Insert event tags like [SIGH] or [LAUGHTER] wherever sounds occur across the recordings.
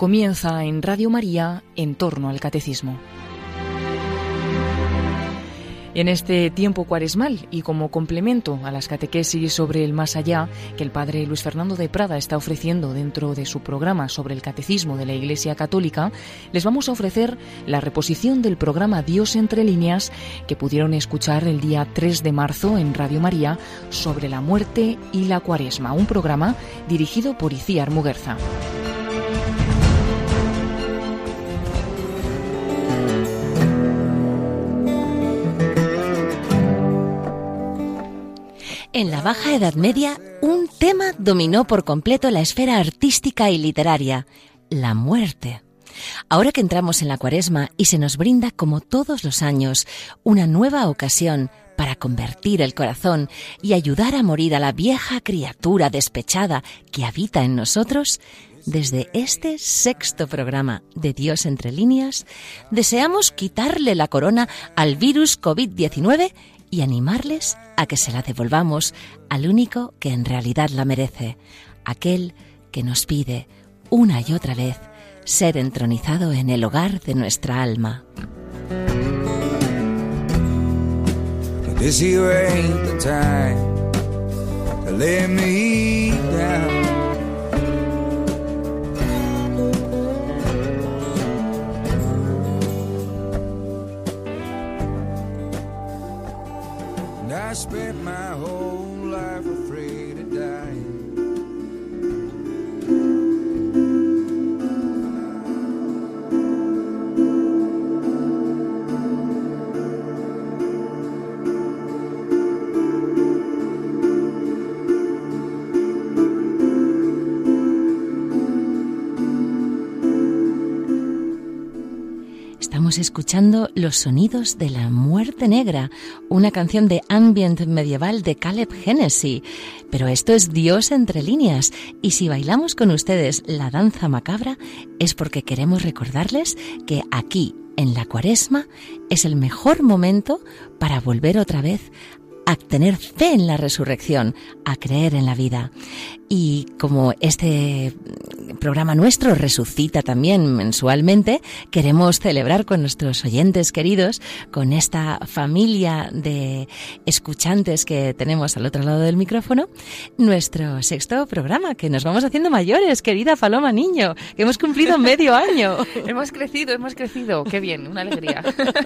Comienza en Radio María en torno al catecismo. En este tiempo cuaresmal y como complemento a las catequesis sobre el más allá que el padre Luis Fernando de Prada está ofreciendo dentro de su programa sobre el catecismo de la Iglesia Católica, les vamos a ofrecer la reposición del programa Dios entre líneas que pudieron escuchar el día 3 de marzo en Radio María sobre la muerte y la cuaresma, un programa dirigido por Iciar Muguerza. En la Baja Edad Media, un tema dominó por completo la esfera artística y literaria, la muerte. Ahora que entramos en la cuaresma y se nos brinda, como todos los años, una nueva ocasión para convertir el corazón y ayudar a morir a la vieja criatura despechada que habita en nosotros, desde este sexto programa de Dios entre líneas, deseamos quitarle la corona al virus COVID-19 y animarles a que se la devolvamos al único que en realidad la merece, aquel que nos pide una y otra vez ser entronizado en el hogar de nuestra alma. My whole escuchando los sonidos de la muerte negra, una canción de ambient medieval de Caleb Hennessy. Pero esto es Dios entre líneas, y si bailamos con ustedes la danza macabra es porque queremos recordarles que aquí, en la cuaresma, es el mejor momento para volver otra vez a tener fe en la resurrección, a creer en la vida. Y como este programa nuestro resucita también mensualmente, queremos celebrar con nuestros oyentes queridos, con esta familia de escuchantes que tenemos al otro lado del micrófono, nuestro sexto programa, que nos vamos haciendo mayores, querida Paloma Niño, que hemos cumplido medio año. [LAUGHS] hemos crecido, hemos crecido. Qué bien, una alegría.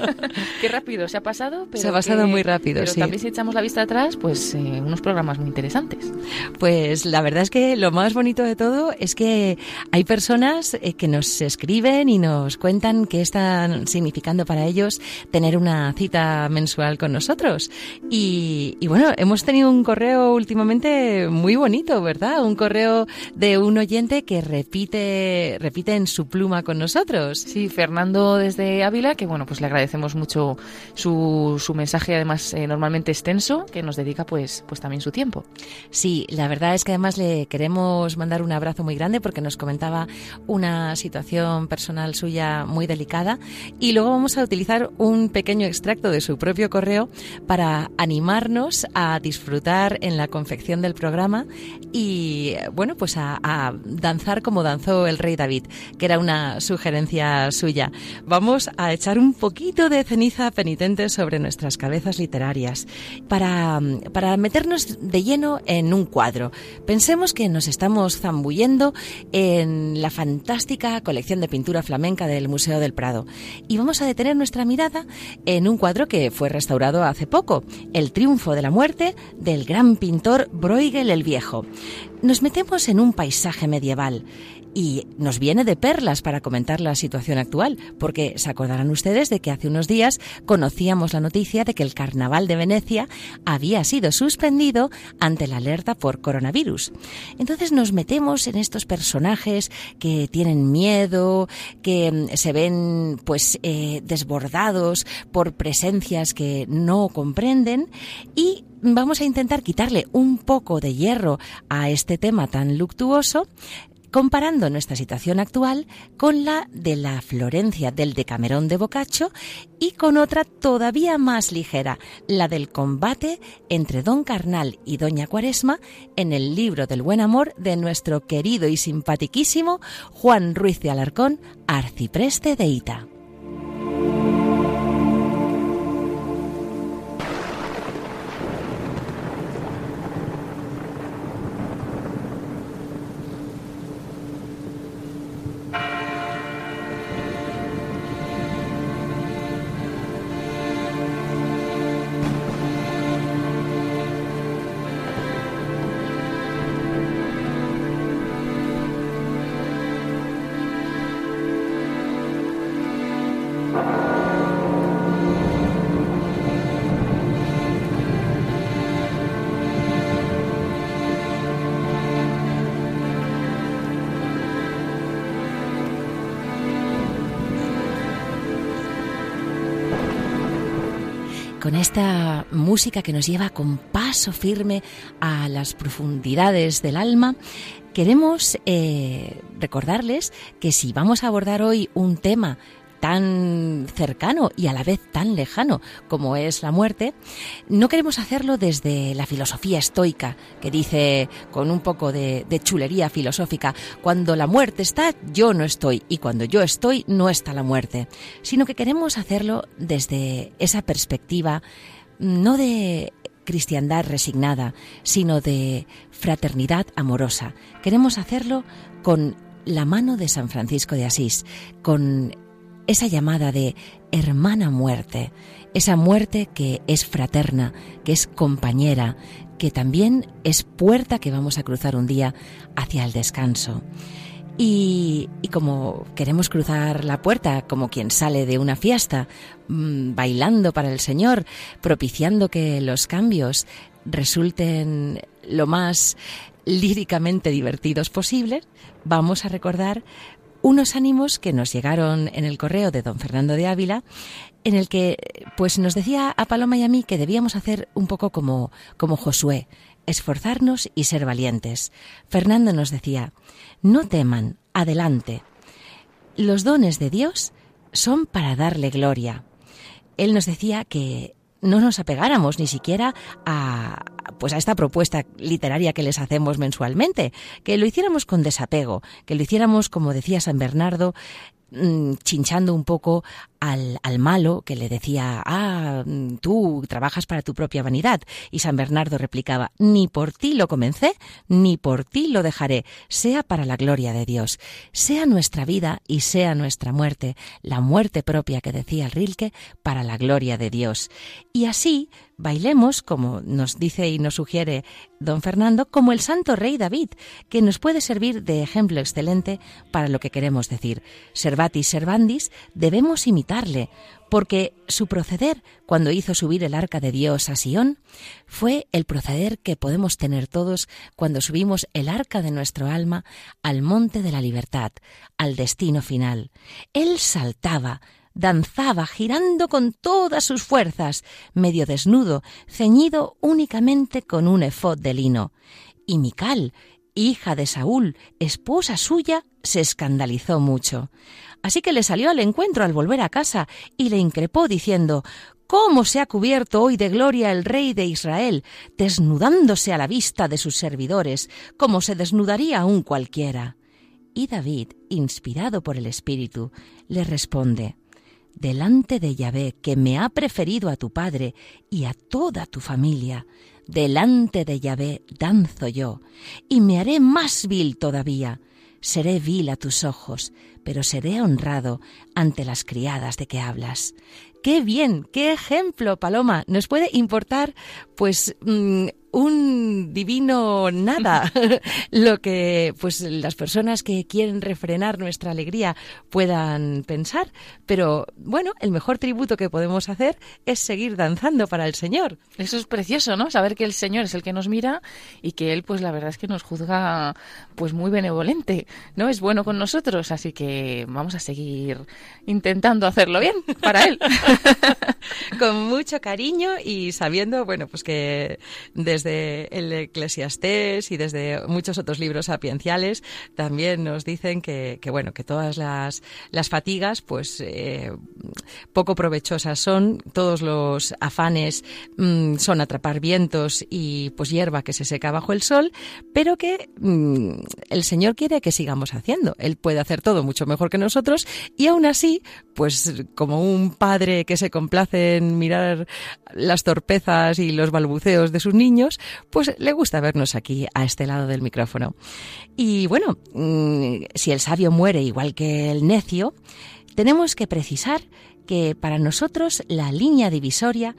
[LAUGHS] Qué rápido se ha pasado. se ha pasado muy rápido, pero También si echamos la vista atrás, pues eh, unos programas muy interesantes. Pues la verdad es que lo más bonito de todo es que hay personas eh, que nos escriben y nos cuentan qué están significando para ellos tener una cita mensual con nosotros. Y, bueno, hemos tenido un correo últimamente muy bonito, ¿verdad? Un correo de un oyente que repite, repite en su pluma con nosotros. Sí, Fernando desde Ávila, que bueno, pues le agradecemos mucho su, su mensaje, además eh, normalmente extenso, que nos dedica pues, pues también su tiempo. Sí, la verdad es que además le queremos mandar un abrazo muy grande porque nos comentaba una situación personal suya muy delicada. Y luego vamos a utilizar un pequeño extracto de su propio correo para animarnos a disfrutar en la confección del programa y bueno pues a, a danzar como danzó el rey David que era una sugerencia suya. Vamos a echar un poquito de ceniza penitente sobre nuestras cabezas literarias para, para meternos de lleno en un cuadro. Pensemos que nos estamos zambullendo en la fantástica colección de pintura flamenca del Museo del Prado. Y vamos a detener nuestra mirada en un cuadro que fue restaurado hace poco, El triunfo de la muerte del gran pintor Bruegel el Viejo. Nos metemos en un paisaje medieval y nos viene de perlas para comentar la situación actual, porque se acordarán ustedes de que hace unos días conocíamos la noticia de que el Carnaval de Venecia había sido suspendido ante la alerta por coronavirus. Entonces nos metemos en estos personajes que tienen miedo, que mm, se ven pues eh, desbordados por presencias que no comprenden y vamos a intentar quitarle un poco de hierro a este tema tan luctuoso comparando nuestra situación actual con la de la Florencia del Decamerón de Boccaccio y con otra todavía más ligera, la del combate entre Don Carnal y Doña Cuaresma en el libro del buen amor de nuestro querido y simpaticísimo Juan Ruiz de Alarcón, arcipreste de Ita. Esta música que nos lleva con paso firme a las profundidades del alma, queremos eh, recordarles que si vamos a abordar hoy un tema tan cercano y a la vez tan lejano como es la muerte, no queremos hacerlo desde la filosofía estoica, que dice con un poco de, chulería filosófica, cuando la muerte está, yo no estoy, y cuando yo estoy, no está la muerte, sino que queremos hacerlo desde esa perspectiva, no de cristiandad resignada, sino de fraternidad amorosa. Queremos hacerlo con la mano de San Francisco de Asís, con esa llamada de hermana muerte, esa muerte que es fraterna, que es compañera, que también es puerta que vamos a cruzar un día hacia el descanso. Y, como queremos cruzar la puerta como quien sale de una fiesta, mm, bailando para el Señor, propiciando que los cambios resulten lo más líricamente divertidos posibles, vamos a recordar unos ánimos que nos llegaron en el correo de don Fernando de Ávila, en el que pues nos decía a Paloma y a mí que debíamos hacer un poco como, como Josué, esforzarnos y ser valientes. Fernando nos decía, no teman, adelante. Los dones de Dios son para darle gloria. Él nos decía que no nos apegáramos ni siquiera a, pues a esta propuesta literaria que les hacemos mensualmente, que lo hiciéramos con desapego, que lo hiciéramos, como decía San Bernardo, mm, chinchando un poco al, al, malo que le decía, ah, tú trabajas para tu propia vanidad. Y San Bernardo replicaba, ni por ti lo comencé, ni por ti lo dejaré, sea para la gloria de Dios. Sea nuestra vida y sea nuestra muerte, la muerte propia que decía el Rilke, para la gloria de Dios. Y así bailemos, como nos dice y nos sugiere don Fernando, como el santo rey David, que nos puede servir de ejemplo excelente para lo que queremos decir. Servatis servandis, debemos imitar porque su proceder cuando hizo subir el arca de Dios a Sión fue el proceder que podemos tener todos cuando subimos el arca de nuestro alma al monte de la libertad, al destino final. Él saltaba, danzaba, girando con todas sus fuerzas, medio desnudo, ceñido únicamente con un efod de lino. Y Mical, hija de Saúl, esposa suya, se escandalizó mucho. Así que le salió al encuentro al volver a casa y le increpó diciendo ¿Cómo se ha cubierto hoy de gloria el rey de Israel, desnudándose a la vista de sus servidores, como se desnudaría aún cualquiera? Y David, inspirado por el Espíritu, le responde Delante de Yahvé, que me ha preferido a tu padre y a toda tu familia, delante de Yahvé danzo yo, y me haré más vil todavía. Seré vil a tus ojos, pero seré honrado ante las criadas de que hablas. Qué bien, qué ejemplo, Paloma. Nos puede importar, pues, mm, un divino nada [LAUGHS] lo que pues las personas que quieren refrenar nuestra alegría puedan pensar, pero bueno, el mejor tributo que podemos hacer es seguir danzando para el Señor. Eso es precioso, ¿no? Saber que el Señor es el que nos mira y que él pues la verdad es que nos juzga pues muy benevolente, ¿no? Es bueno con nosotros, así que vamos a seguir intentando hacerlo bien para él. [LAUGHS] con mucho cariño y sabiendo, bueno, pues que desde desde el Eclesiastés y desde muchos otros libros sapienciales también nos dicen que, bueno, que todas las, las fatigas, pues eh, poco provechosas son, todos los afanes mm, son atrapar vientos y pues hierba que se seca bajo el sol, pero que mm, el Señor quiere que sigamos haciendo. Él puede hacer todo mucho mejor que nosotros y aún así, pues como un padre que se complace en mirar las torpezas y los balbuceos de sus niños, pues le gusta vernos aquí a este lado del micrófono. Y bueno, mm, si el sabio muere igual que el necio, tenemos que precisar que para nosotros la línea divisoria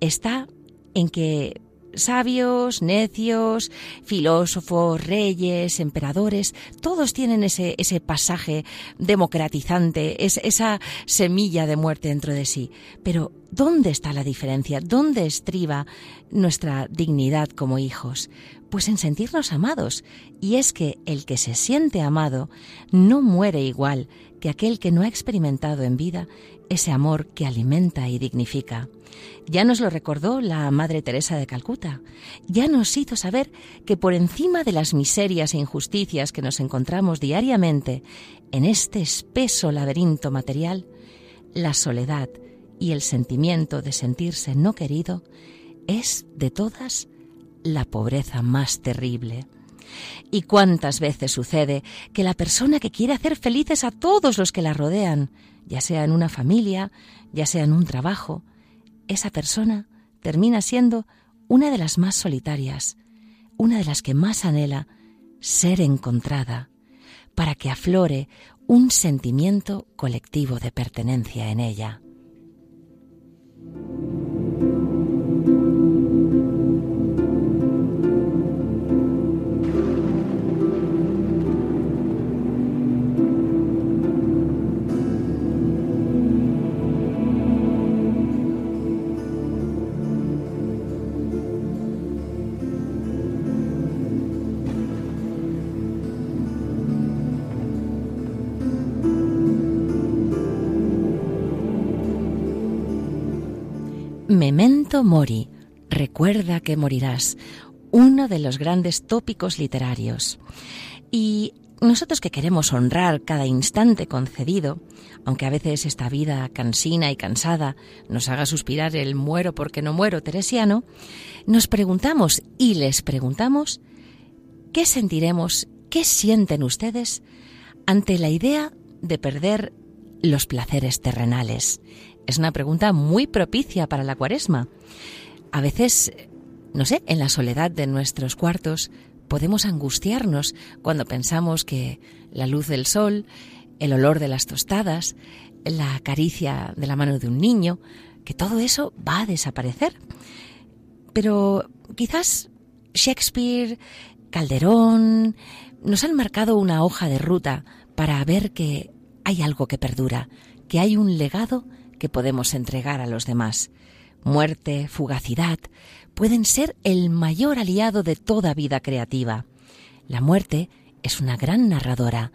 está en que sabios, necios, filósofos, reyes, emperadores, todos tienen ese, ese pasaje democratizante, esa semilla de muerte dentro de sí. Pero, ¿dónde está la diferencia? ¿Dónde estriba nuestra dignidad como hijos? Pues en sentirnos amados. Y es que el que se siente amado no muere igual que aquel que no ha experimentado en vida ese amor que alimenta y dignifica. Ya nos lo recordó la Madre Teresa de Calcuta. Ya nos hizo saber que por encima de las miserias e injusticias que nos encontramos diariamente en este espeso laberinto material, la soledad y el sentimiento de sentirse no querido es de todas la pobreza más terrible. ¿Y cuántas veces sucede que la persona que quiere hacer felices a todos los que la rodean, ya sea en una familia, ya sea en un trabajo, esa persona termina siendo una de las más solitarias, una de las que más anhela ser encontrada, para que aflore un sentimiento colectivo de pertenencia en ella. Memento Mori, recuerda que morirás, uno de los grandes tópicos literarios. Y nosotros que queremos honrar cada instante concedido, aunque a veces esta vida cansina y cansada nos haga suspirar el muero porque no muero teresiano, nos preguntamos y les preguntamos ¿qué sentiremos, qué sienten ustedes ante la idea de perder los placeres terrenales, es una pregunta muy propicia para la cuaresma. A veces, no sé, en la soledad de nuestros cuartos podemos angustiarnos cuando pensamos que la luz del sol, el olor de las tostadas, la caricia de la mano de un niño, que todo eso va a desaparecer. Pero quizás Shakespeare, Calderón, nos han marcado una hoja de ruta para ver que hay algo que perdura, que hay un legado que podemos entregar a los demás. Muerte, fugacidad, pueden ser el mayor aliado de toda vida creativa. La muerte es una gran narradora,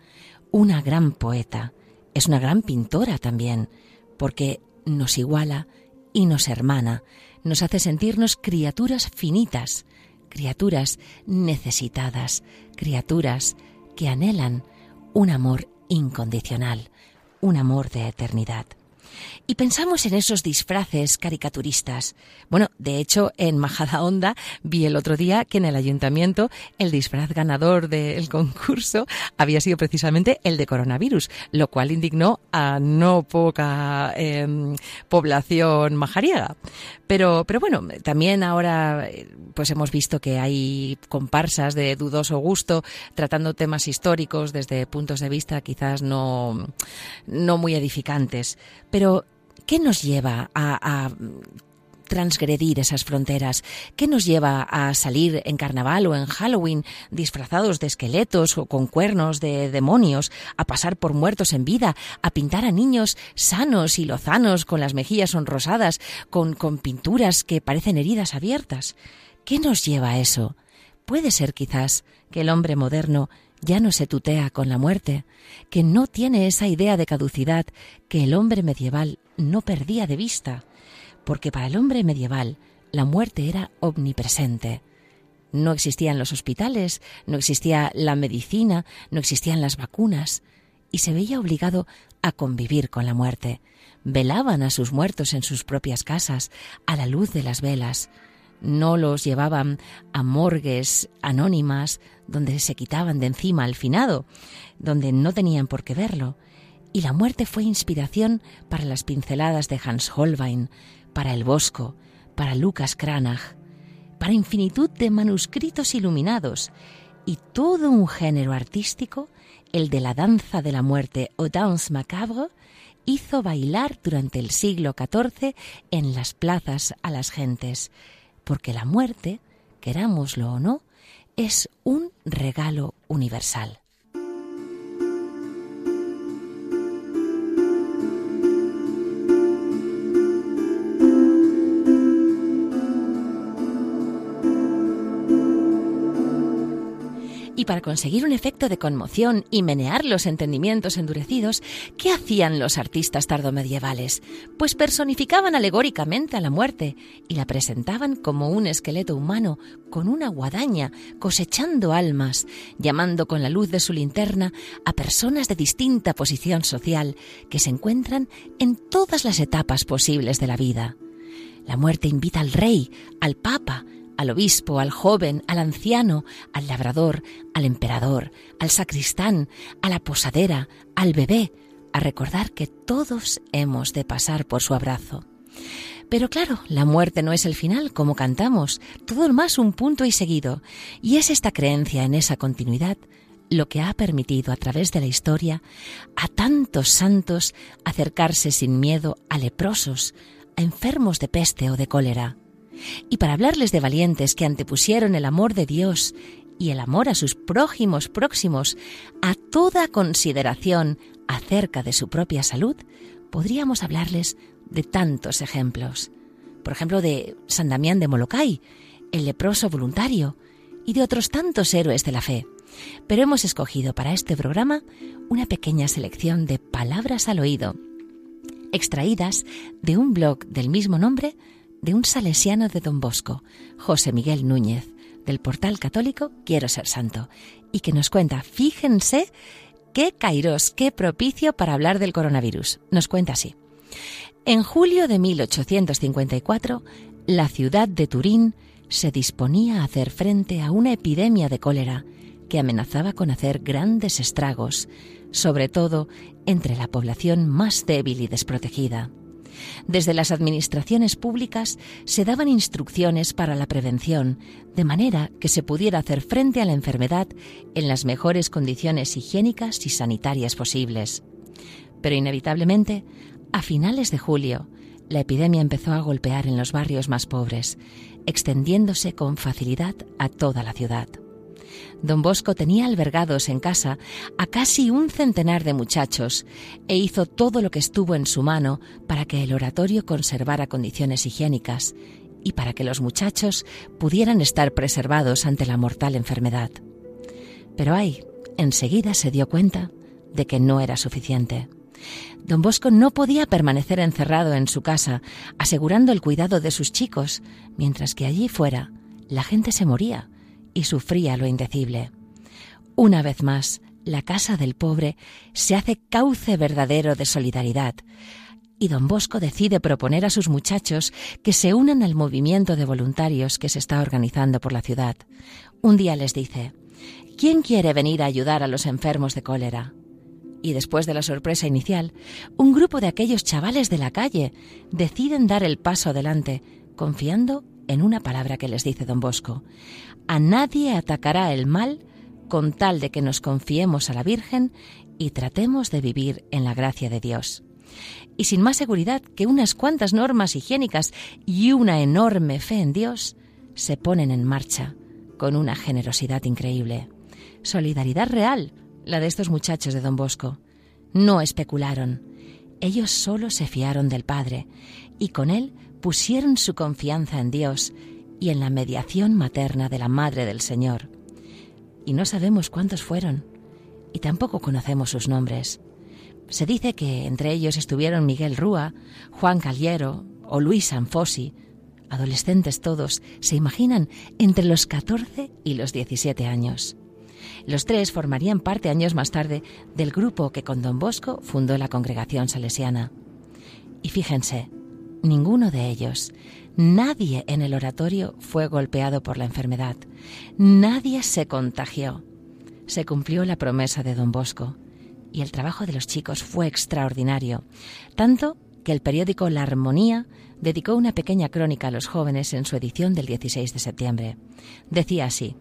una gran poeta, es una gran pintora también, porque nos iguala y nos hermana, nos hace sentirnos criaturas finitas, criaturas necesitadas, criaturas que anhelan un amor incondicional, un amor de eternidad. Y pensamos en esos disfraces caricaturistas. Bueno, de hecho, en Majada Honda vi el otro día que en el ayuntamiento el disfraz ganador del concurso había sido precisamente el de coronavirus, lo cual indignó a no poca em, población majariega. Pero, pero bueno, también ahora pues hemos visto que hay comparsas de dudoso gusto tratando temas históricos desde puntos de vista quizás no, no muy edificantes. Pero, ¿qué nos lleva a, transgredir esas fronteras? ¿Qué nos lleva a salir en carnaval o en Halloween disfrazados de esqueletos o con cuernos de demonios, a pasar por muertos en vida, a pintar a niños sanos y lozanos con las mejillas sonrosadas, con, con pinturas que parecen heridas abiertas? ¿Qué nos lleva a eso? Puede ser quizás que el hombre moderno ya no se tutea con la muerte, que no tiene esa idea de caducidad que el hombre medieval no perdía de vista, porque para el hombre medieval la muerte era omnipresente. No existían los hospitales, no existía la medicina, no existían las vacunas, y se veía obligado a convivir con la muerte. Velaban a sus muertos en sus propias casas, a la luz de las velas. No los llevaban a morgues anónimas donde se quitaban de encima al finado, donde no tenían por qué verlo. Y la muerte fue inspiración para las pinceladas de Hans Holbein, para el Bosco, para Lucas Cranach, para infinitud de manuscritos iluminados y todo un género artístico, el de la danza de la muerte o danse macabre, hizo bailar durante el siglo XIV en las plazas a las gentes, porque la muerte, querámoslo o no, es un regalo universal. Y para conseguir un efecto de conmoción y menear los entendimientos endurecidos, ¿qué hacían los artistas tardomedievales? Pues personificaban alegóricamente a la muerte y la presentaban como un esqueleto humano con una guadaña, cosechando almas, llamando con la luz de su linterna a personas de distinta posición social que se encuentran en todas las etapas posibles de la vida. La muerte invita al rey, al papa, al obispo, al joven, al anciano, al labrador, al emperador, al sacristán, a la posadera, al bebé, a recordar que todos hemos de pasar por su abrazo. Pero claro, la muerte no es el final, como cantamos, todo lo más un punto y seguido, y es esta creencia en esa continuidad lo que ha permitido a través de la historia a tantos santos acercarse sin miedo a leprosos, a enfermos de peste o de cólera, y para hablarles de valientes que antepusieron el amor de Dios y el amor a sus prójimos próximos a toda consideración acerca de su propia salud, podríamos hablarles de tantos ejemplos. Por ejemplo, de San Damián de Molokai, el leproso voluntario, y de otros tantos héroes de la fe. Pero hemos escogido para este programa una pequeña selección de palabras al oído, extraídas de un blog del mismo nombre de un salesiano de Don Bosco, José Miguel Núñez, del portal católico Quiero ser santo, y que nos cuenta, fíjense, qué kairos, qué propicio para hablar del coronavirus. Nos cuenta así. En julio de 1854, la ciudad de Turín se disponía a hacer frente a una epidemia de cólera que amenazaba con hacer grandes estragos, sobre todo entre la población más débil y desprotegida. Desde las administraciones públicas se daban instrucciones para la prevención, de manera que se pudiera hacer frente a la enfermedad en las mejores condiciones higiénicas y sanitarias posibles. Pero inevitablemente, a finales de julio, la epidemia empezó a golpear en los barrios más pobres, extendiéndose con facilidad a toda la ciudad. Don Bosco tenía albergados en casa a casi un centenar de muchachos e hizo todo lo que estuvo en su mano para que el oratorio conservara condiciones higiénicas y para que los muchachos pudieran estar preservados ante la mortal enfermedad. Pero ay, enseguida se dio cuenta de que no era suficiente. Don Bosco no podía permanecer encerrado en su casa, asegurando el cuidado de sus chicos, mientras que allí fuera la gente se moría y sufría lo indecible. Una vez más, la casa del pobre se hace cauce verdadero de solidaridad, y don Bosco decide proponer a sus muchachos que se unan al movimiento de voluntarios que se está organizando por la ciudad. Un día les dice, ¿quién quiere venir a ayudar a los enfermos de cólera? Y después de la sorpresa inicial, un grupo de aquellos chavales de la calle deciden dar el paso adelante, confiando en una palabra que les dice don Bosco. A nadie atacará el mal con tal de que nos confiemos a la Virgen y tratemos de vivir en la gracia de Dios. Y sin más seguridad que unas cuantas normas higiénicas y una enorme fe en Dios, se ponen en marcha con una generosidad increíble. Solidaridad real, la de estos muchachos de don Bosco. No especularon. Ellos solo se fiaron del Padre y con él pusieron su confianza en Dios y en la mediación materna de la Madre del Señor. Y no sabemos cuántos fueron, y tampoco conocemos sus nombres. Se dice que entre ellos estuvieron Miguel Rúa, Juan Caliero o Luis Sanfosi, adolescentes todos, se imaginan entre los 14 y los 17 años. Los tres formarían parte años más tarde del grupo que con don Bosco fundó la congregación salesiana. Y fíjense, ninguno de ellos, nadie en el oratorio fue golpeado por la enfermedad, nadie se contagió. Se cumplió la promesa de don Bosco y el trabajo de los chicos fue extraordinario, tanto que el periódico La Armonía dedicó una pequeña crónica a los jóvenes en su edición del 16 de septiembre. Decía así,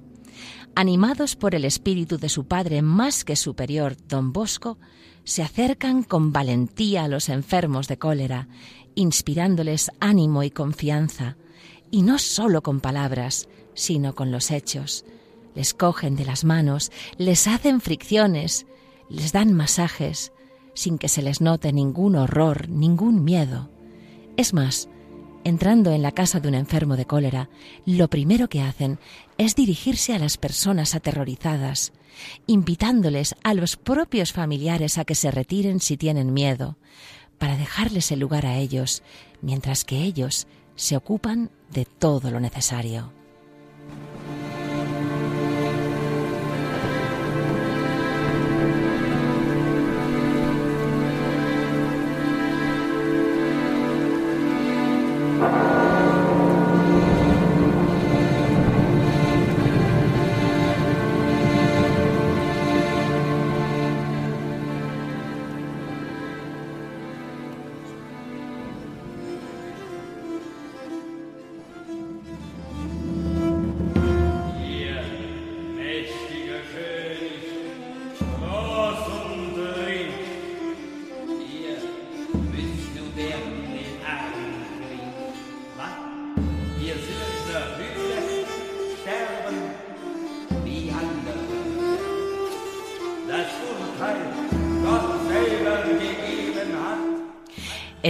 Animados por el espíritu de su padre más que superior, don Bosco, se acercan con valentía a los enfermos de cólera, inspirándoles ánimo y confianza, y no sólo con palabras, sino con los hechos. Les cogen de las manos, les hacen fricciones, les dan masajes, sin que se les note ningún horror, ningún miedo. Es más, entrando en la casa de un enfermo de cólera, lo primero que hacen es dirigirse a las personas aterrorizadas, invitándoles a los propios familiares a que se retiren si tienen miedo, para dejarles el lugar a ellos, mientras que ellos se ocupan de todo lo necesario.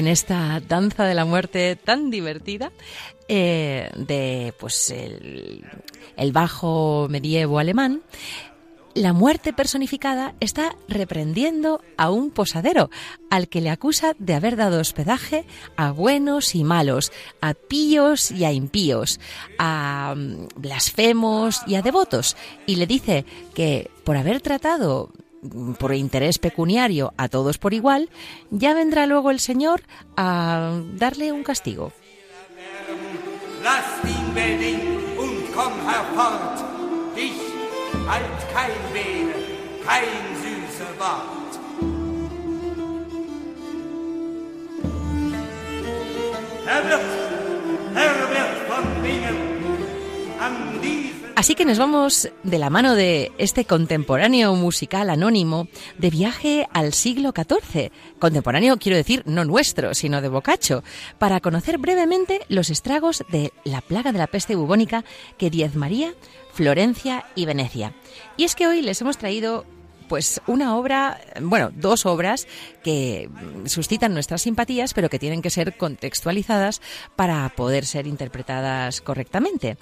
En esta danza de la muerte tan divertida eh, de pues el, el bajo medievo alemán la muerte personificada está reprendiendo a un posadero, al que le acusa de haber dado hospedaje a buenos y malos, a píos y a impíos, a mm, blasfemos y a devotos, y le dice que por haber tratado por interés pecuniario a todos por igual, ya vendrá luego el Señor a darle un castigo. Así que nos vamos de la mano de este contemporáneo musical anónimo de viaje al siglo XIV. Contemporáneo quiero decir no nuestro, sino de Boccaccio, para conocer brevemente los estragos de la plaga de la peste bubónica que diezmaría Florencia y Venecia. Y es que hoy les hemos traído pues una obra, bueno, dos obras que suscitan nuestras simpatías, pero que tienen que ser contextualizadas para poder ser interpretadas correctamente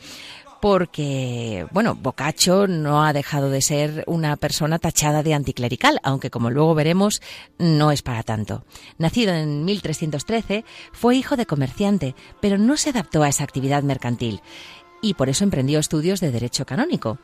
porque, bueno, Boccaccio no ha dejado de ser una persona tachada de anticlerical, aunque como luego veremos, no es para tanto. Nacido en 1313, fue hijo de comerciante, pero no se adaptó a esa actividad mercantil y por eso emprendió estudios de derecho canónico.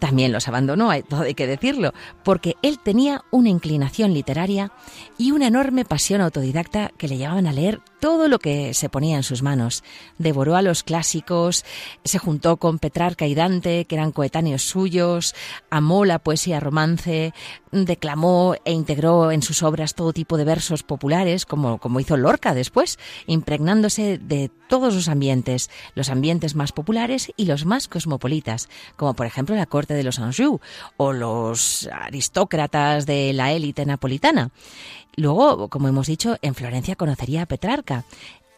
También los abandonó, hay, todo hay que decirlo, porque él tenía una inclinación literaria y una enorme pasión autodidacta que le llevaban a leer todo lo que se ponía en sus manos. Devoró a los clásicos, se juntó con Petrarca y Dante, que eran coetáneos suyos, amó la poesía romance, declamó e integró en sus obras todo tipo de versos populares, como, como hizo Lorca después, impregnándose de todos los ambientes, los ambientes más populares y los más cosmopolitas, como por ejemplo la corte de los Anjou o los aristócratas de la élite napolitana. Luego, como hemos dicho, en Florencia conocería a Petrarca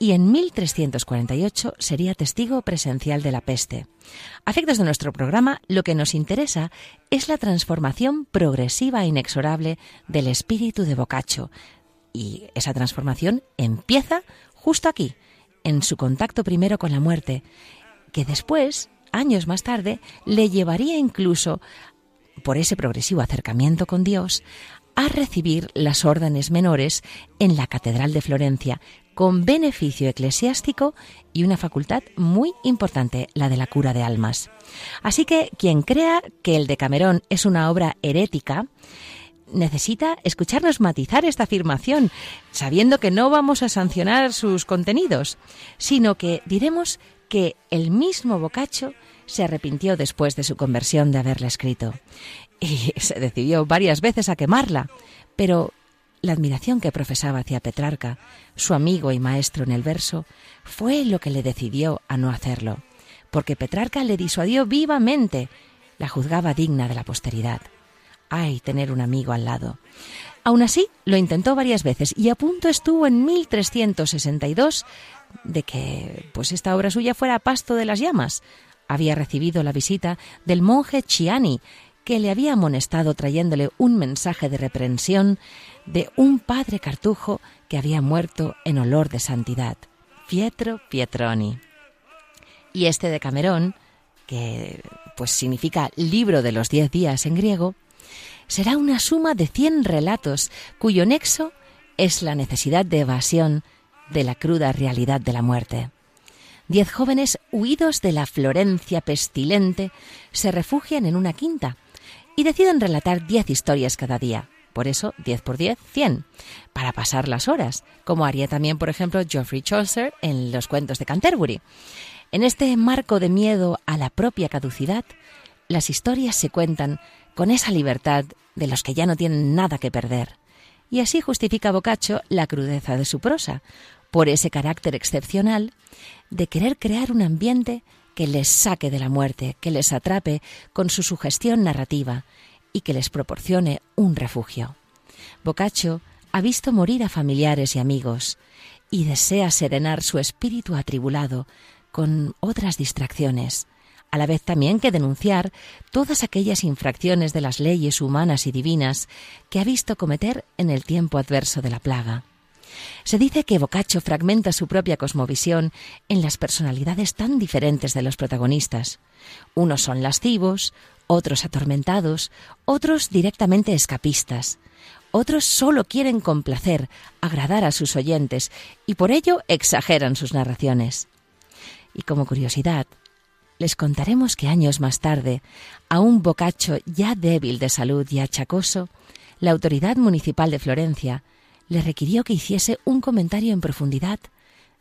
y en 1348 sería testigo presencial de la peste. A efectos de nuestro programa, lo que nos interesa es la transformación progresiva e inexorable del espíritu de Boccaccio. Y esa transformación empieza justo aquí, en su contacto primero con la muerte, que después años más tarde, le llevaría incluso, por ese progresivo acercamiento con Dios, a recibir las órdenes menores en la Catedral de Florencia, con beneficio eclesiástico y una facultad muy importante, la de la cura de almas. Así que quien crea que el Decamerón es una obra herética, necesita escucharnos matizar esta afirmación, sabiendo que no vamos a sancionar sus contenidos, sino que diremos que el mismo Boccaccio se arrepintió después de su conversión de haberla escrito y [LAUGHS] se decidió varias veces a quemarla, pero la admiración que profesaba hacia Petrarca, su amigo y maestro en el verso, fue lo que le decidió a no hacerlo, porque Petrarca le disuadió vivamente, la juzgaba digna de la posteridad. Ay, tener un amigo al lado. Aún así, lo intentó varias veces y a punto estuvo en 1362 de que pues esta obra suya fuera pasto de las llamas. Había recibido la visita del monje Chiani, que le había amonestado trayéndole un mensaje de reprensión de un padre cartujo que había muerto en olor de santidad, Pietro Pietroni. Y este de Camerón, que pues significa libro de los diez días en griego, será una suma de cien relatos cuyo nexo es la necesidad de evasión de la cruda realidad de la muerte. Diez jóvenes huidos de la Florencia pestilente se refugian en una quinta y deciden relatar diez historias cada día. Por eso, 10 por 10, 100, para pasar las horas, como haría también, por ejemplo, Geoffrey Chaucer en los cuentos de Canterbury. En este marco de miedo a la propia caducidad, las historias se cuentan con esa libertad de los que ya no tienen nada que perder. Y así justifica Boccaccio la crudeza de su prosa, por ese carácter excepcional de querer crear un ambiente que les saque de la muerte, que les atrape con su sugestión narrativa y que les proporcione un refugio. Boccaccio ha visto morir a familiares y amigos y desea serenar su espíritu atribulado con otras distracciones, a la vez también que denunciar todas aquellas infracciones de las leyes humanas y divinas que ha visto cometer en el tiempo adverso de la plaga. Se dice que Boccaccio fragmenta su propia cosmovisión en las personalidades tan diferentes de los protagonistas. Unos son lascivos, otros atormentados, otros directamente escapistas. Otros solo quieren complacer, agradar a sus oyentes y por ello exageran sus narraciones. Y como curiosidad, les contaremos que años más tarde, a un Boccaccio ya débil de salud y achacoso, la autoridad municipal de Florencia le requirió que hiciese un comentario en profundidad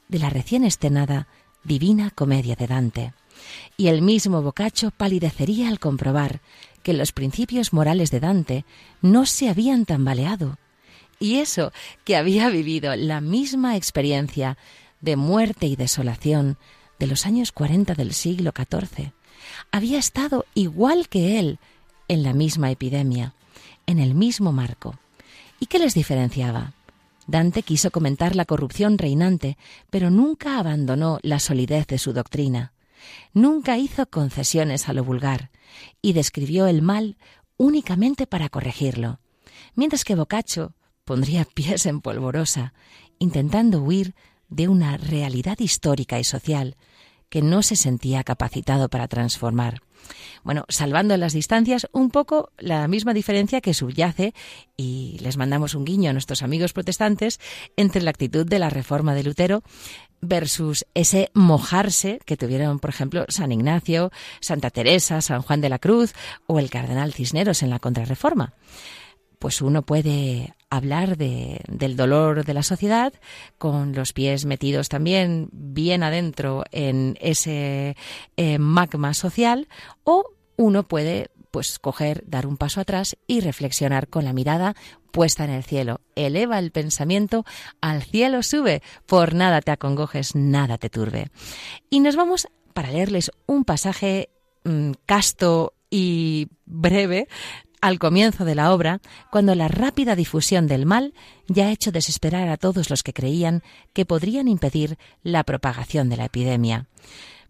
de la recién estrenada Divina Comedia de Dante. Y el mismo Boccaccio palidecería al comprobar que los principios morales de Dante no se habían tambaleado. Y eso, que había vivido la misma experiencia de muerte y desolación de los años 40 del siglo XIV, había estado igual que él en la misma epidemia, en el mismo marco. ¿Y qué les diferenciaba? Dante quiso comentar la corrupción reinante, pero nunca abandonó la solidez de su doctrina. Nunca hizo concesiones a lo vulgar y describió el mal únicamente para corregirlo, mientras que Boccaccio pondría [LAUGHS] pies en polvorosa, intentando huir de una realidad histórica y social que no se sentía capacitado para transformar. Bueno, salvando las distancias, un poco la misma diferencia que subyace, y les mandamos un guiño a nuestros amigos protestantes, entre la actitud de la reforma de Lutero versus ese mojarse que tuvieron, por ejemplo, San Ignacio, Santa Teresa, San Juan de la Cruz o el cardenal Cisneros en la contrarreforma pues uno puede hablar de, del dolor de la sociedad con los pies metidos también bien adentro en ese eh, magma social o uno puede pues coger, dar un paso atrás y reflexionar con la mirada puesta en el cielo. Eleva el pensamiento, al cielo sube, por nada te acongojes, nada te turbe. Y nos vamos para leerles un pasaje mm, casto y breve al comienzo de la obra, cuando la rápida difusión del mal ya ha hecho desesperar a todos los que creían que podrían impedir la propagación de la epidemia.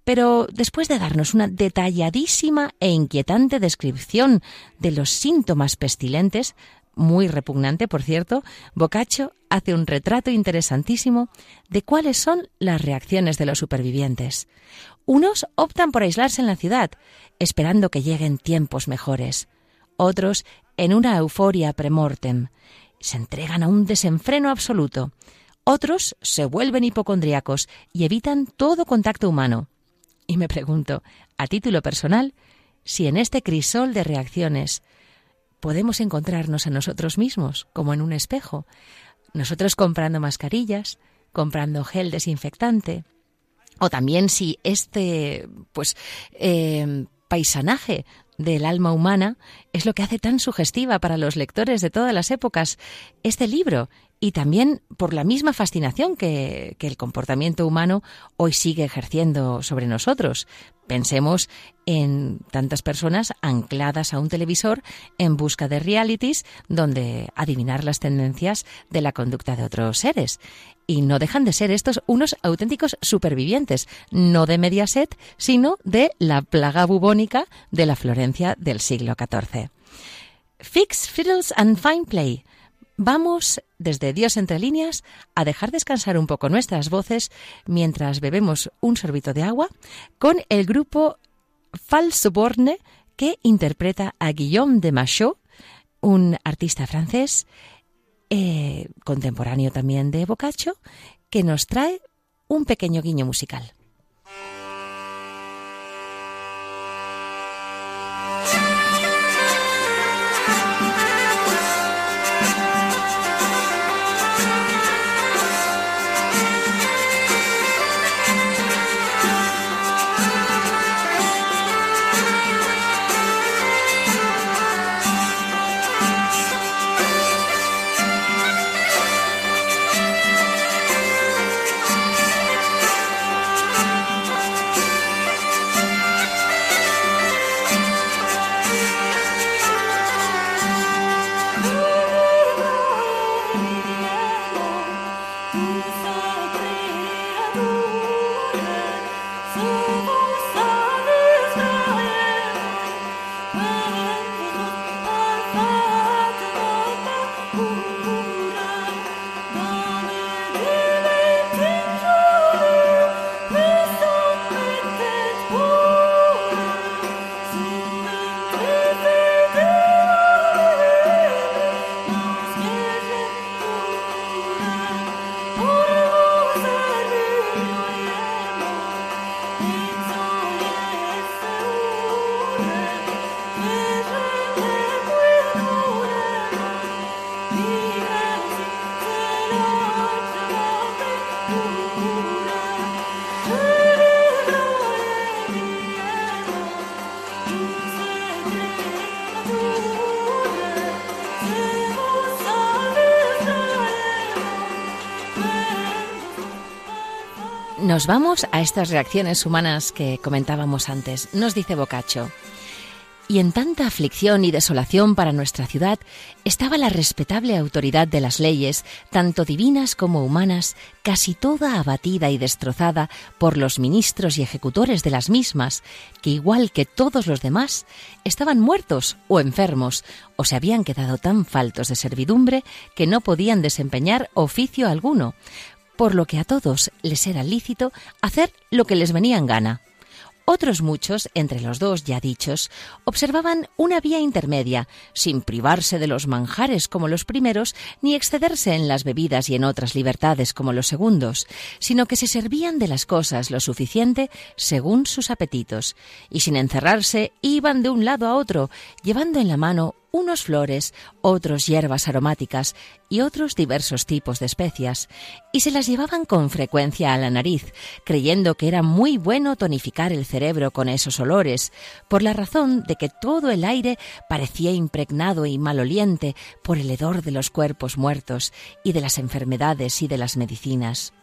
Pero después de darnos una detalladísima e inquietante descripción de los síntomas pestilentes, muy repugnante, por cierto, Boccaccio hace un retrato interesantísimo de cuáles son las reacciones de los supervivientes. Unos optan por aislarse en la ciudad, esperando que lleguen tiempos mejores otros en una euforia premortem. Se entregan a un desenfreno absoluto. Otros se vuelven hipocondriacos y evitan todo contacto humano. Y me pregunto, a título personal, si en este crisol de reacciones podemos encontrarnos a nosotros mismos, como en un espejo, nosotros comprando mascarillas, comprando gel desinfectante, o también si este, pues, eh, paisanaje del alma humana es lo que hace tan sugestiva para los lectores de todas las épocas. Este libro y también por la misma fascinación que, el comportamiento humano hoy sigue ejerciendo sobre nosotros. Pensemos en tantas personas ancladas a un televisor en busca de realities donde adivinar las tendencias de la conducta de otros seres. Y no dejan de ser estos unos auténticos supervivientes, no de Mediaset, sino de la plaga bubónica de la Florencia del siglo XIV. Fix, Fiddles and Fine Play Vamos, desde Dios entre líneas, a dejar descansar un poco nuestras voces mientras bebemos un sorbito de agua con el grupo Falso Borne que interpreta a Guillaume de Machaut, un artista francés eh, contemporáneo también de Boccaccio, que nos trae un pequeño guiño musical. Nos vamos a estas reacciones humanas que comentábamos antes. Nos dice Boccaccio. Y en tanta aflicción y desolación para nuestra ciudad estaba la respetable autoridad de las leyes, tanto divinas como humanas, casi toda abatida y destrozada por los ministros y ejecutores de las mismas, que igual que todos los demás, estaban muertos o enfermos, o se habían quedado tan faltos de servidumbre que no podían desempeñar oficio alguno, por lo que a todos les era lícito hacer lo que les venía en gana. Otros muchos, entre los dos ya dichos, observaban una vía intermedia, sin privarse de los manjares como los primeros, ni excederse en las bebidas y en otras libertades como los segundos, sino que se servían de las cosas lo suficiente según sus apetitos, y sin encerrarse iban de un lado a otro, llevando en la mano unos flores, otros hierbas aromáticas y otros diversos tipos de especias, y se las llevaban con frecuencia a la nariz, creyendo que era muy bueno tonificar el cerebro con esos olores, por la razón de que todo el aire parecía impregnado y maloliente por el hedor de los cuerpos muertos y de las enfermedades y de las medicinas.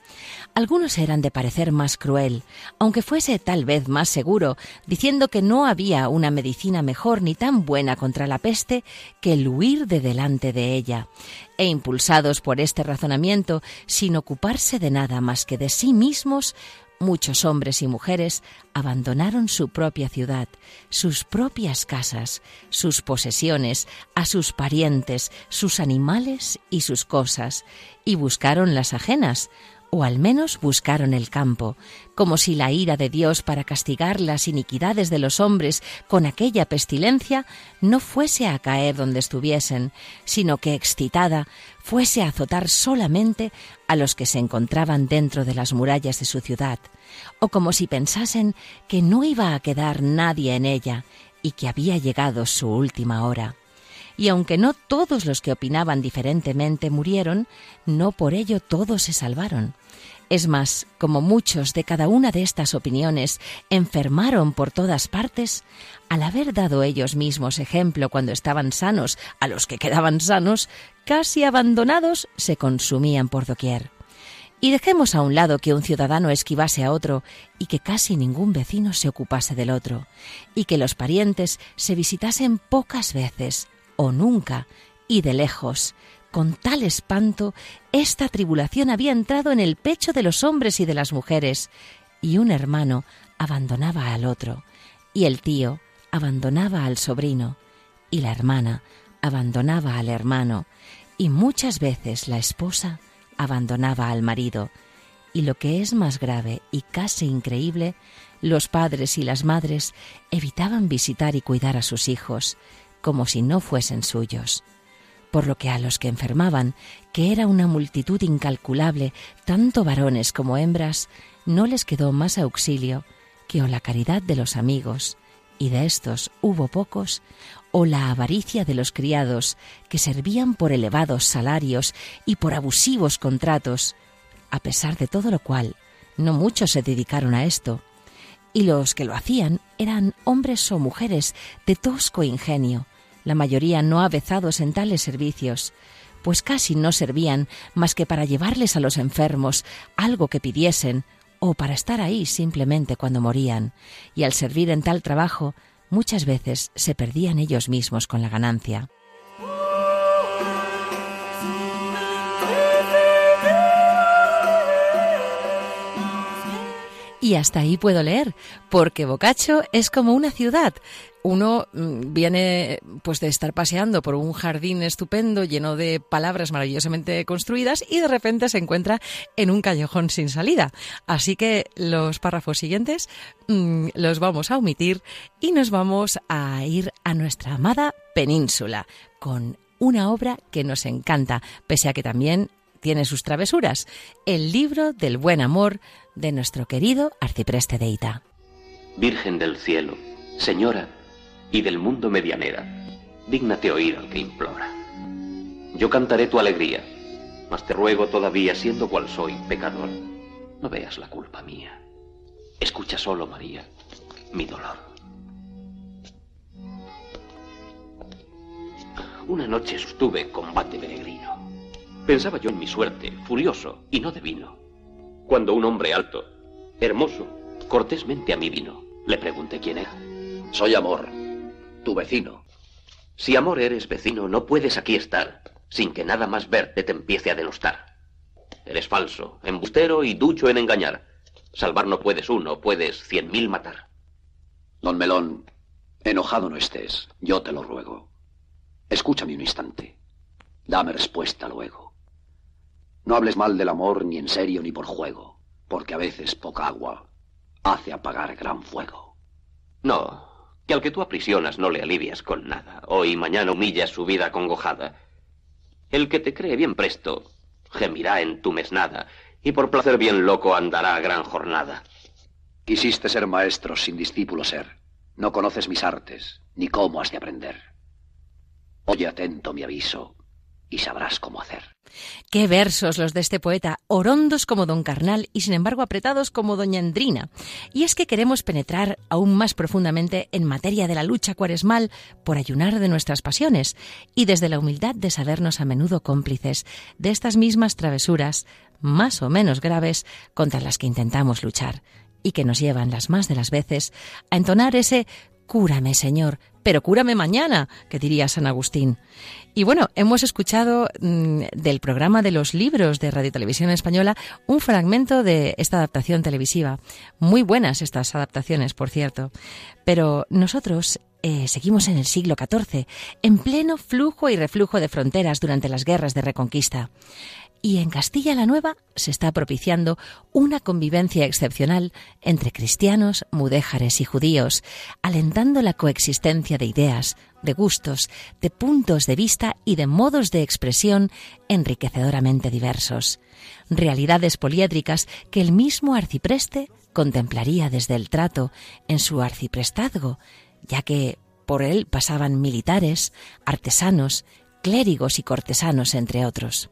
Algunos eran de parecer más cruel, aunque fuese tal vez más seguro, diciendo que no había una medicina mejor ni tan buena contra la peste que el huir de delante de ella, e impulsados por este razonamiento, sin ocuparse de nada más que de sí mismos, muchos hombres y mujeres abandonaron su propia ciudad, sus propias casas, sus posesiones, a sus parientes, sus animales y sus cosas, y buscaron las ajenas, o al menos buscaron el campo, como si la ira de Dios para castigar las iniquidades de los hombres con aquella pestilencia no fuese a caer donde estuviesen, sino que excitada fuese a azotar solamente a los que se encontraban dentro de las murallas de su ciudad, o como si pensasen que no iba a quedar nadie en ella y que había llegado su última hora y aunque no todos los que opinaban diferentemente murieron, no por ello todos se salvaron. Es más, como muchos de cada una de estas opiniones enfermaron por todas partes, al haber dado ellos mismos ejemplo cuando estaban sanos a los que quedaban sanos, casi abandonados se consumían por doquier. Y dejemos a un lado que un ciudadano esquivase a otro y que casi ningún vecino se ocupase del otro, y que los parientes se visitasen pocas veces, o nunca, y de lejos. Con tal espanto, esta tribulación había entrado en el pecho de los hombres y de las mujeres, y un hermano abandonaba al otro, y el tío abandonaba al sobrino, y la hermana abandonaba al hermano, y muchas veces la esposa abandonaba al marido, y lo que es más grave y casi increíble, los padres y las madres evitaban visitar y cuidar a sus hijos, como si no fuesen suyos. Por lo que a los que enfermaban, que era una multitud incalculable, tanto varones como hembras, no les quedó más auxilio que o la caridad de los amigos, y de estos hubo pocos, o la avaricia de los criados, que servían por elevados salarios y por abusivos contratos. A pesar de todo lo cual, no muchos se dedicaron a esto, y los que lo hacían eran hombres o mujeres de tosco ingenio, la mayoría no avezados en tales servicios, pues casi no servían más que para llevarles a los enfermos algo que pidiesen, o para estar ahí simplemente cuando morían, y al servir en tal trabajo muchas veces se perdían ellos mismos con la ganancia. Y hasta ahí puedo leer, porque Boccaccio es como una ciudad. Uno mm, viene pues de estar paseando por un jardín estupendo lleno de palabras maravillosamente construidas y de repente se encuentra en un callejón sin salida. Así que los párrafos siguientes mm, los vamos a omitir y nos vamos a ir a nuestra amada península con una obra que nos encanta, pese a que también tiene sus travesuras, el libro del buen amor de nuestro querido arcipreste de Ita. Virgen del cielo, señora y del mundo medianera, dígnate oír al que implora. Yo cantaré tu alegría, mas te ruego todavía, siendo cual soy, pecador, no veas la culpa mía. Escucha solo, María, mi dolor. Una noche sostuve combate peregrino. Pensaba yo en mi suerte, furioso y no de vino. Cuando un hombre alto, hermoso, cortésmente a mí vino, le pregunté quién era. Soy Amor, tu vecino. Si Amor eres vecino, no puedes aquí estar sin que nada más verte te empiece a denostar. Eres falso, embustero y ducho en engañar. Salvar no puedes uno, puedes cien mil matar. Don Melón, enojado no estés, yo te lo ruego. Escúchame un instante. Dame respuesta luego. No hables mal del amor ni en serio ni por juego, porque a veces poca agua hace apagar gran fuego. No, que al que tú aprisionas no le alivias con nada. Hoy y mañana humillas su vida congojada. El que te cree bien presto, gemirá en tu mesnada, y por placer bien loco andará a gran jornada. Quisiste ser maestro sin discípulo ser. No conoces mis artes, ni cómo has de aprender. Oye atento mi aviso, y sabrás cómo hacer. Qué versos los de este poeta, orondos como don Carnal y sin embargo apretados como doña Andrina. Y es que queremos penetrar aún más profundamente en materia de la lucha cuaresmal por ayunar de nuestras pasiones y desde la humildad de sabernos a menudo cómplices de estas mismas travesuras, más o menos graves, contra las que intentamos luchar y que nos llevan las más de las veces a entonar ese Cúrame, Señor, pero cúrame mañana, que diría San Agustín. Y bueno, hemos escuchado mm, del programa de los libros de Radio Televisión Española un fragmento de esta adaptación televisiva. Muy buenas estas adaptaciones, por cierto. Pero nosotros eh, seguimos en el siglo XIV, en pleno flujo y reflujo de fronteras durante las guerras de reconquista. Y en Castilla la Nueva se está propiciando una convivencia excepcional entre cristianos, mudéjares y judíos, alentando la coexistencia de ideas, de gustos, de puntos de vista y de modos de expresión enriquecedoramente diversos. Realidades poliédricas que el mismo arcipreste contemplaría desde el trato en su arciprestazgo, ya que por él pasaban militares, artesanos, clérigos y cortesanos, entre otros.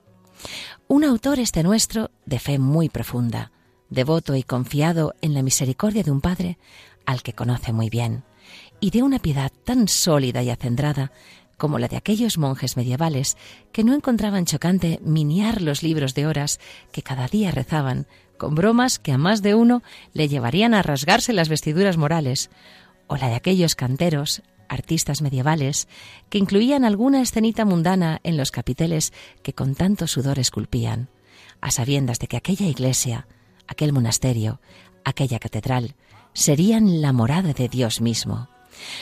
Un autor este nuestro de fe muy profunda, devoto y confiado en la misericordia de un Padre al que conoce muy bien, y de una piedad tan sólida y acendrada como la de aquellos monjes medievales que no encontraban chocante miniar los libros de horas que cada día rezaban, con bromas que a más de uno le llevarían a rasgarse las vestiduras morales, o la de aquellos canteros, artistas medievales, que incluían alguna escenita mundana en los capiteles que con tanto sudor esculpían, a sabiendas de que aquella iglesia, aquel monasterio, aquella catedral, serían la morada de Dios mismo.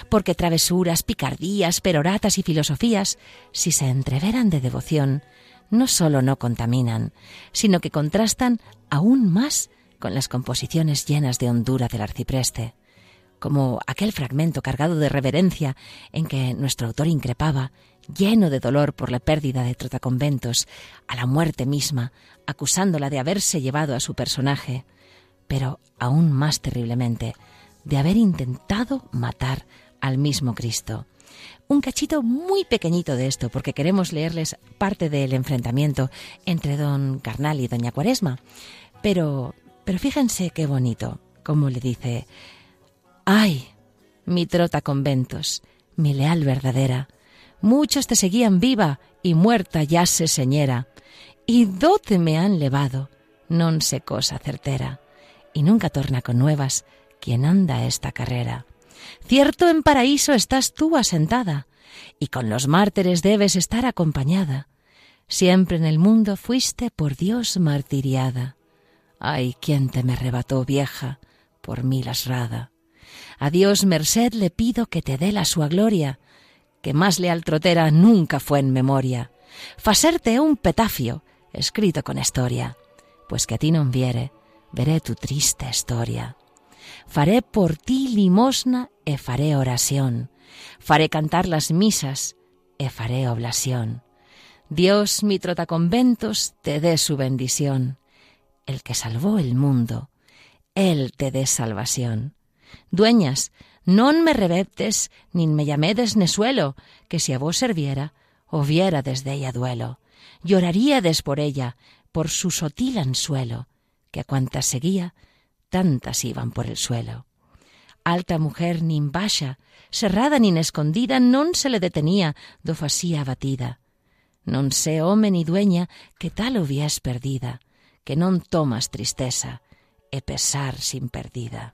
Porque travesuras, picardías, peroratas y filosofías, si se entreveran de devoción, no sólo no contaminan, sino que contrastan aún más con las composiciones llenas de hondura del arcipreste como aquel fragmento cargado de reverencia en que nuestro autor increpaba, lleno de dolor por la pérdida de Trotaconventos, a la muerte misma, acusándola de haberse llevado a su personaje, pero aún más terriblemente, de haber intentado matar al mismo Cristo. Un cachito muy pequeñito de esto, porque queremos leerles parte del enfrentamiento entre don Carnal y doña Cuaresma. Pero, pero fíjense qué bonito, como le dice, Ay, mi trota conventos, mi leal verdadera, muchos te seguían viva y muerta ya se señera, y doce me han levado, non sé cosa certera, y nunca torna con nuevas quien anda esta carrera. Cierto en paraíso estás tú asentada, y con los mártires debes estar acompañada. Siempre en el mundo fuiste por Dios martiriada. Ay, quién te me arrebató, vieja, por mí lasrada. A Dios merced le pido que te dé la sua gloria, que más leal trotera nunca fue en memoria. Faserte un petafio, escrito con historia, pues que a ti non viere, veré tu triste historia. Faré por ti limosna e faré oración, faré cantar las misas e faré oblación. Dios, mi trotaconventos, te dé su bendición. El que salvó el mundo, Él te dé salvación. Dueñas, non me rebeptes, nin me llamedes nesuelo, que si a vos serviera, o viera desde ella duelo. Lloraríades por ella, por su sotil ansuelo, que a cuantas seguía, tantas iban por el suelo. Alta mujer nin baxa, cerrada nin escondida, non se le detenía do fasía abatida. Non sé home ni dueña que tal hubies perdida, que non tomas tristeza e pesar sin perdida.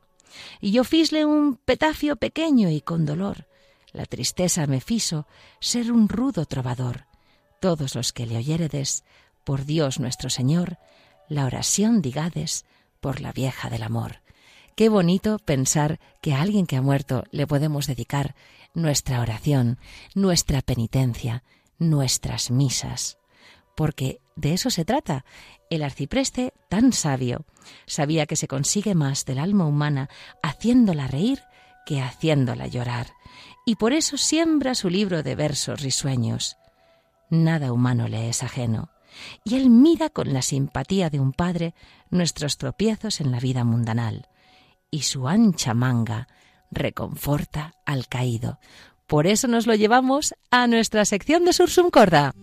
Y yo fisle un petafio pequeño y con dolor. La tristeza me fiso ser un rudo trovador. Todos los que le oyéredes, por Dios nuestro Señor, la oración digades por la vieja del amor. Qué bonito pensar que a alguien que ha muerto le podemos dedicar nuestra oración, nuestra penitencia, nuestras misas. Porque de eso se trata. El arcipreste, tan sabio, sabía que se consigue más del alma humana haciéndola reír que haciéndola llorar, y por eso siembra su libro de versos risueños. Nada humano le es ajeno, y él mira con la simpatía de un padre nuestros tropiezos en la vida mundanal, y su ancha manga reconforta al caído. Por eso nos lo llevamos a nuestra sección de Sursum Corda.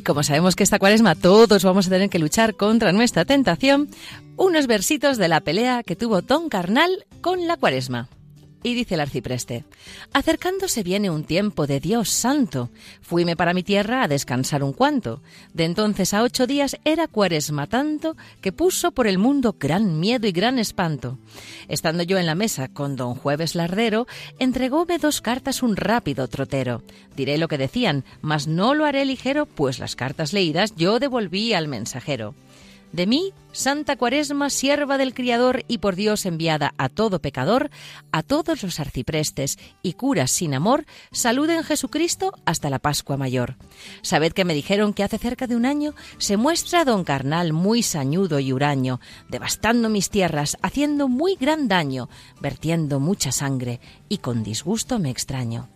Y como sabemos que esta cuaresma todos vamos a tener que luchar contra nuestra tentación, unos versitos de la pelea que tuvo Don Carnal con la cuaresma. Y dice el arcipreste, acercándose viene un tiempo de Dios santo. Fuime para mi tierra a descansar un cuanto. De entonces a ocho días era cuaresma tanto que puso por el mundo gran miedo y gran espanto. Estando yo en la mesa con don Jueves Lardero, entregóme dos cartas un rápido trotero. Diré lo que decían, mas no lo haré ligero, pues las cartas leídas yo devolví al mensajero. De mí, Santa Cuaresma, sierva del Criador y por Dios enviada a todo pecador, a todos los arciprestes y curas sin amor, saluden Jesucristo hasta la Pascua Mayor. Sabed que me dijeron que hace cerca de un año se muestra don Carnal muy sañudo y huraño, devastando mis tierras, haciendo muy gran daño, vertiendo mucha sangre, y con disgusto me extraño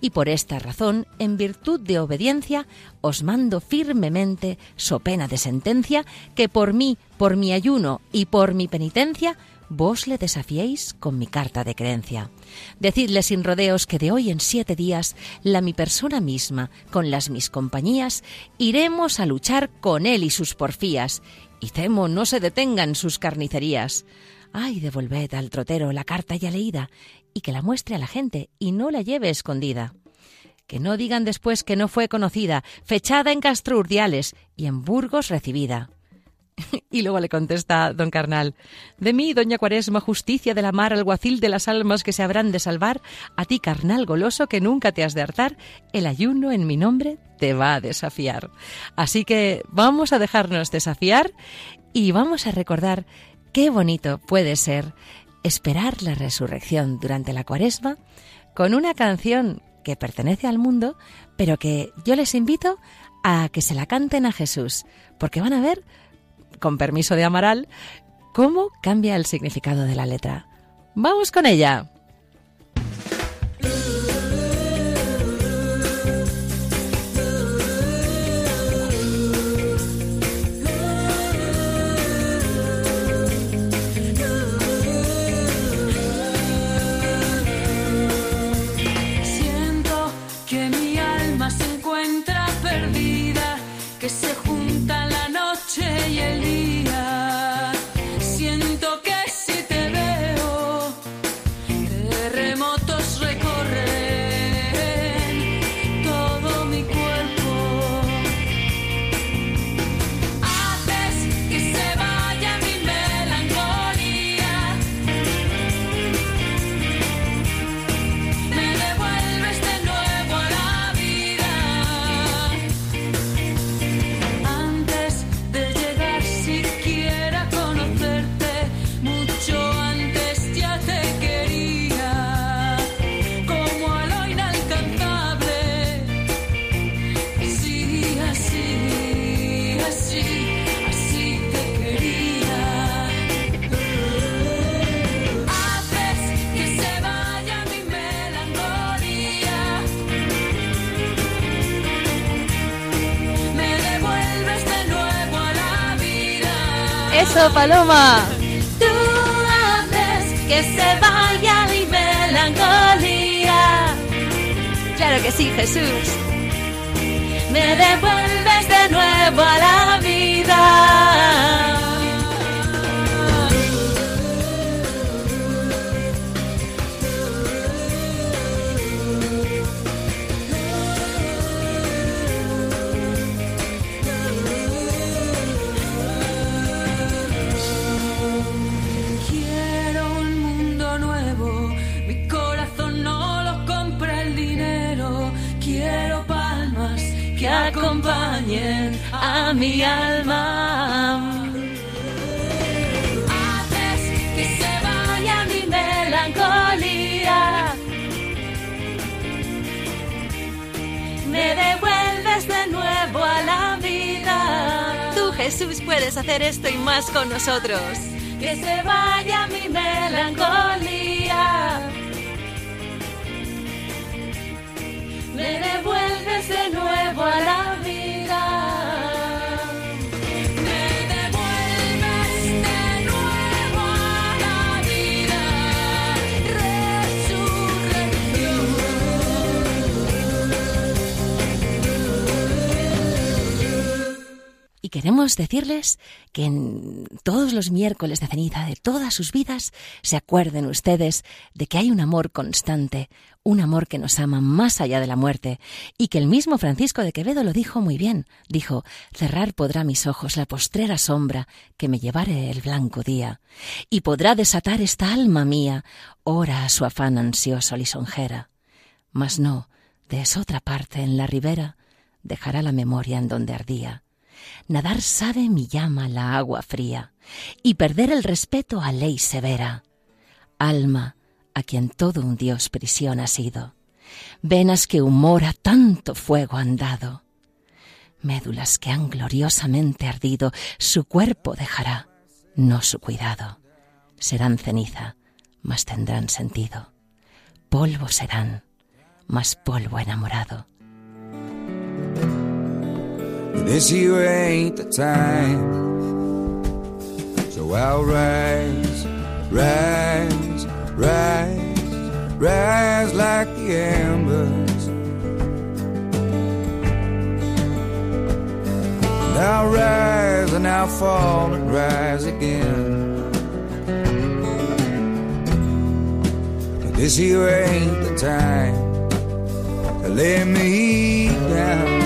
y por esta razón, en virtud de obediencia, os mando firmemente, so pena de sentencia, que por mí, por mi ayuno y por mi penitencia, vos le desafiéis con mi carta de creencia. Decidle sin rodeos que de hoy en siete días, la mi persona misma, con las mis compañías, iremos a luchar con él y sus porfías, y temo no se detengan sus carnicerías. Ay, devolved al trotero la carta ya leída y que la muestre a la gente y no la lleve escondida. Que no digan después que no fue conocida, fechada en Castro Urdiales y en Burgos recibida. [LAUGHS] Y luego le contesta don Carnal, de mí, doña Cuaresma, justicia de la mar, alguacil de las almas que se habrán de salvar, a ti, carnal goloso, que nunca te has de hartar, el ayuno en mi nombre te va a desafiar. Así que vamos a dejarnos desafiar y vamos a recordar qué bonito puede ser esperar la resurrección durante la cuaresma con una canción que pertenece al mundo, pero que yo les invito a que se la canten a Jesús, porque van a ver, con permiso de Amaral, cómo cambia el significado de la letra. Vamos con ella. Paloma. Tú haces que se vaya mi melancolía. Claro que sí, Jesús. Me devuelves de nuevo a la a mi alma. Haces que se vaya mi melancolía. Me devuelves de nuevo a la vida. Tú, Jesús, puedes hacer esto y más con nosotros. Que se vaya mi melancolía. Me devuelves de nuevo a la queremos decirles que en todos los miércoles de ceniza de todas sus vidas se acuerden ustedes de que hay un amor constante, un amor que nos ama más allá de la muerte, y que el mismo Francisco de Quevedo lo dijo muy bien. Dijo, cerrar podrá mis ojos la postrera sombra que me llevare el blanco día, y podrá desatar esta alma mía, ora a su afán ansioso lisonjera. Mas no, de otra parte en la ribera, dejará la memoria en donde ardía. Nadar sabe mi llama la agua fría, y perder el respeto a ley severa. Alma, a quien todo un dios prisión ha sido, venas que humor a tanto fuego han dado, médulas que han gloriosamente ardido, su cuerpo dejará, no su cuidado. Serán ceniza, mas tendrán sentido. Polvo serán, mas polvo enamorado. This here ain't the time. So I'll rise, rise, rise, rise like the embers. And I'll rise and I'll fall and rise again. But this here ain't the time to lay me down.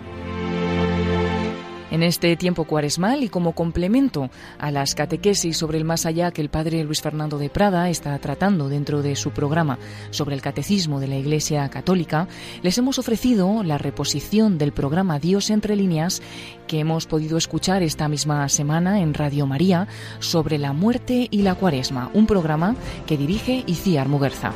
En este tiempo cuaresmal y como complemento a las catequesis sobre el más allá que el padre Luis Fernando de Prada está tratando dentro de su programa sobre el catecismo de la Iglesia Católica, les hemos ofrecido la reposición del programa Dios entre líneas que hemos podido escuchar esta misma semana en Radio María sobre la muerte y la cuaresma, un programa que dirige Iciar Muguerza.